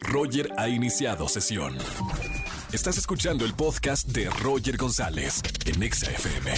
Roger ha iniciado sesión. Estás escuchando el podcast de Roger González en XFM.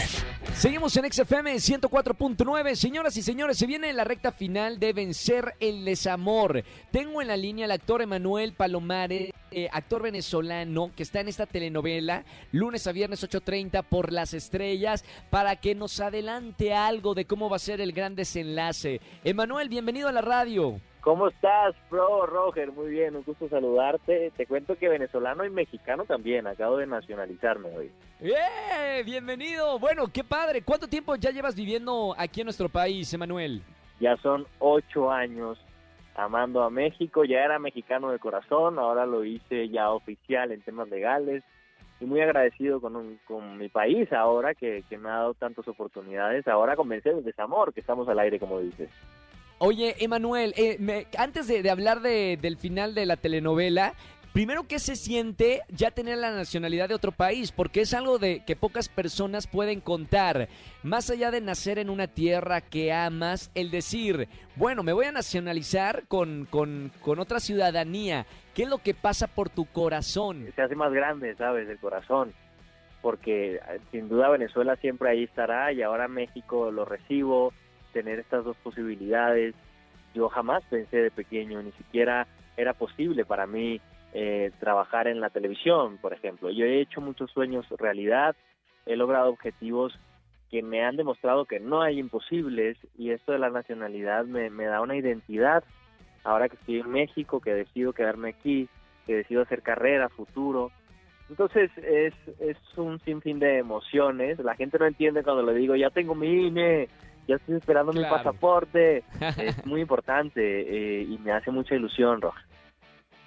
Seguimos en XFM 104.9. Señoras y señores, se viene la recta final de Vencer el Desamor. Tengo en la línea al actor Emanuel Palomares, eh, actor venezolano que está en esta telenovela, lunes a viernes 8.30 por las estrellas, para que nos adelante algo de cómo va a ser el gran desenlace. Emanuel, bienvenido a la radio. ¿Cómo estás, pro Roger? Muy bien, un gusto saludarte. Te cuento que venezolano y mexicano también, acabo de nacionalizarme hoy. ¡Eh! Bienvenido. Bueno, qué padre. ¿Cuánto tiempo ya llevas viviendo aquí en nuestro país, Emanuel? Ya son ocho años amando a México. Ya era mexicano de corazón, ahora lo hice ya oficial en temas legales. Y muy agradecido con, con mi país ahora, que, que me ha dado tantas oportunidades. Ahora convencer el desamor, que estamos al aire, como dices. Oye, Emanuel, eh, antes de, hablar del final de la telenovela, primero, ¿qué se siente ya tener la nacionalidad de otro país? Porque es algo de que pocas personas pueden contar. Más allá de nacer en una tierra que amas, el decir, bueno, me voy a nacionalizar con, con, con otra ciudadanía. ¿Qué es lo que pasa por tu corazón? Se hace más grande, ¿sabes? El corazón. Porque eh, sin duda Venezuela siempre ahí estará y ahora México lo recibo tener estas dos posibilidades. Yo jamás pensé de pequeño, ni siquiera era posible para mí eh, trabajar en la televisión, por ejemplo. Yo he hecho muchos sueños realidad, he logrado objetivos que me han demostrado que no hay imposibles y esto de la nacionalidad me, me da una identidad. Ahora que estoy en México, que decido quedarme aquí, que decido hacer carrera, futuro. Entonces es, es un sinfín de emociones. La gente no entiende cuando le digo, ya tengo mi INE, ya estoy esperando mi pasaporte. es muy importante eh, y me hace mucha ilusión, Roja.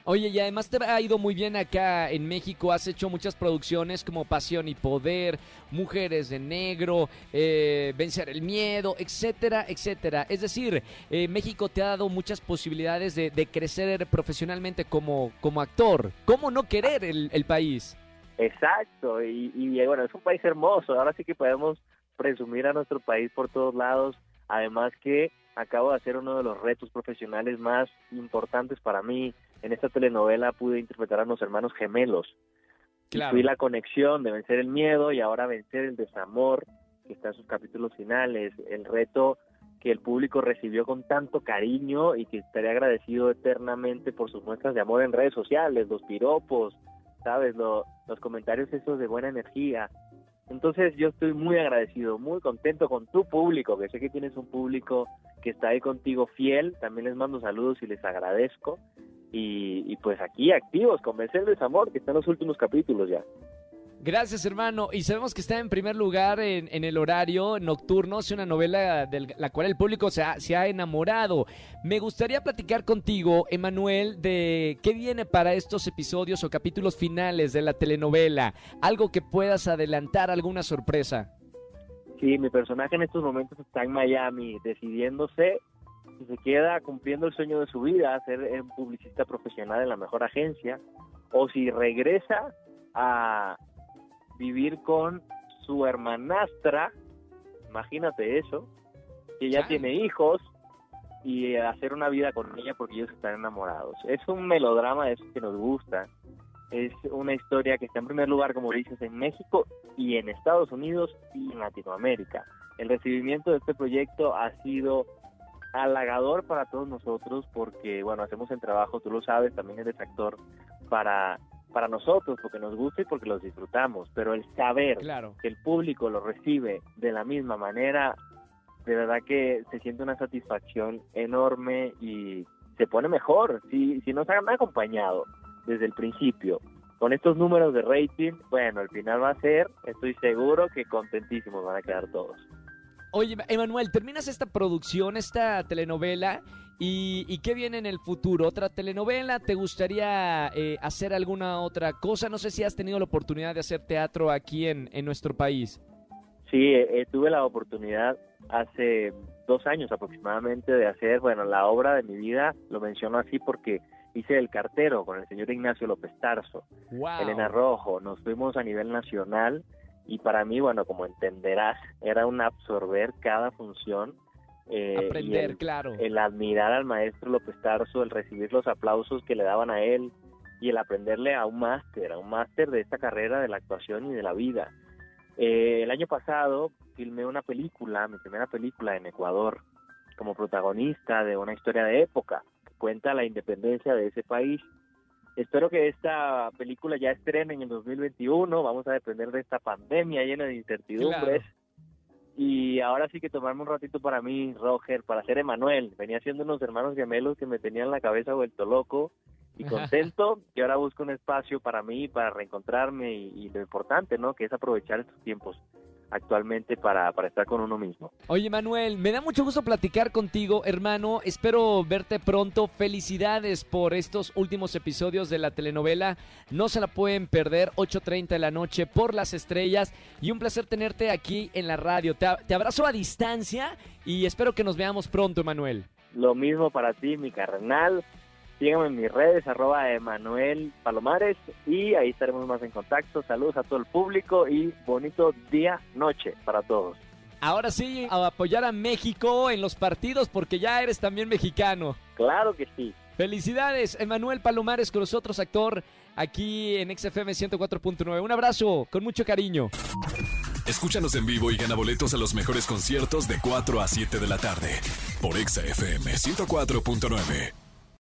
Oye, y además te ha ido muy bien acá en México. Has hecho muchas producciones como Pasión y Poder, Mujeres de Negro, eh, Vencer el Miedo, etcétera, etcétera. Es decir, eh, México te ha dado muchas posibilidades de, crecer profesionalmente como, como actor. ¿Cómo no querer el, el país? Exacto, y, y bueno, es un país hermoso. Ahora sí que podemos presumir a nuestro país por todos lados. Además que acabo de hacer uno de los retos profesionales más importantes para mí. En esta telenovela pude interpretar a los hermanos gemelos. Claro. fui la conexión de vencer el miedo y ahora vencer el desamor, que está en sus capítulos finales. El reto que el público recibió con tanto cariño y que estaré agradecido eternamente por sus muestras de amor en redes sociales, los piropos, ¿sabes? los comentarios esos de buena energía. Entonces yo estoy muy agradecido, muy contento con tu público, que sé que tienes un público que está ahí contigo fiel. También les mando saludos y les agradezco. Y, pues aquí activos, con Vencer el Desamor, que están los últimos capítulos ya. Gracias, hermano. Y sabemos que está en primer lugar en, el horario nocturno. Es una novela de la cual el público se ha, se ha enamorado. Me gustaría platicar contigo, Emanuel, de qué viene para estos episodios o capítulos finales de la telenovela. Algo que puedas adelantar, alguna sorpresa. Sí, mi personaje en estos momentos está en Miami, decidiéndose si se queda cumpliendo el sueño de su vida, ser un publicista profesional en la mejor agencia, o si regresa a, vivir con su hermanastra, imagínate eso, que ya tiene hijos y hacer una vida con ella porque ellos están enamorados. Es un melodrama de eso que nos gusta. Es una historia que está en primer lugar, como dices, en México y en Estados Unidos y en Latinoamérica. El recibimiento de este proyecto ha sido halagador para todos nosotros porque, bueno, hacemos el trabajo, tú lo sabes, también eres actor, para para nosotros, porque nos gusta y porque los disfrutamos, pero el saber que el público lo recibe de la misma manera, de verdad que se siente una satisfacción enorme y se pone mejor si, si nos han acompañado desde el principio. Con estos números de rating, bueno, al final va a ser, estoy seguro que contentísimos van a quedar todos. Oye, Emanuel, terminas esta producción, esta telenovela, ¿Y, qué viene en el futuro? ¿Otra telenovela? ¿Te gustaría eh, hacer alguna otra cosa? No sé si has tenido la oportunidad de hacer teatro aquí en, nuestro país. Sí, eh, tuve la oportunidad hace dos años aproximadamente de hacer, bueno, la obra de mi vida, lo menciono así porque hice El Cartero con el señor Ignacio López Tarso, Elena Rojo, nos fuimos a nivel nacional y para mí, bueno, como entenderás, era un absorber cada función eh, Aprender, el, claro. el admirar al maestro López Tarso, el recibir los aplausos que le daban a él y el aprenderle a un máster, a un máster de esta carrera de la actuación y de la vida. Eh, el año pasado filmé una película, mi primera película en Ecuador, como protagonista de una historia de época que cuenta la independencia de ese país. Espero que esta película ya estrene en el 2021, vamos a depender de esta pandemia llena de incertidumbres. Y ahora sí que tomarme un ratito para mí, Roger, para ser Emanuel. Venía siendo unos hermanos gemelos que me tenían la cabeza vuelto loco y contento que ahora busco un espacio para mí, para reencontrarme y, y lo importante, ¿no? Que es aprovechar estos tiempos actualmente para, para estar con uno mismo. Oye, Manuel, me da mucho gusto platicar contigo, hermano. Espero verte pronto. Felicidades por estos últimos episodios de la telenovela. No se la pueden perder, 8.30 de la noche por las estrellas. Y un placer tenerte aquí en la radio. Te, te abrazo a distancia y espero que nos veamos pronto, Manuel. Lo mismo para ti, mi carnal. Síganme en mis redes, arroba Emanuel Palomares, y ahí estaremos más en contacto. Saludos a todo el público y bonito día, noche para todos. Ahora sí, a apoyar a México en los partidos porque ya eres también mexicano. Claro que sí. Felicidades, Emanuel Palomares con nosotros, actor, aquí en XFM 104.9. Un abrazo, con mucho cariño. Escúchanos en vivo y gana boletos a los mejores conciertos de 4 a 7 de la tarde por XFM 104.9.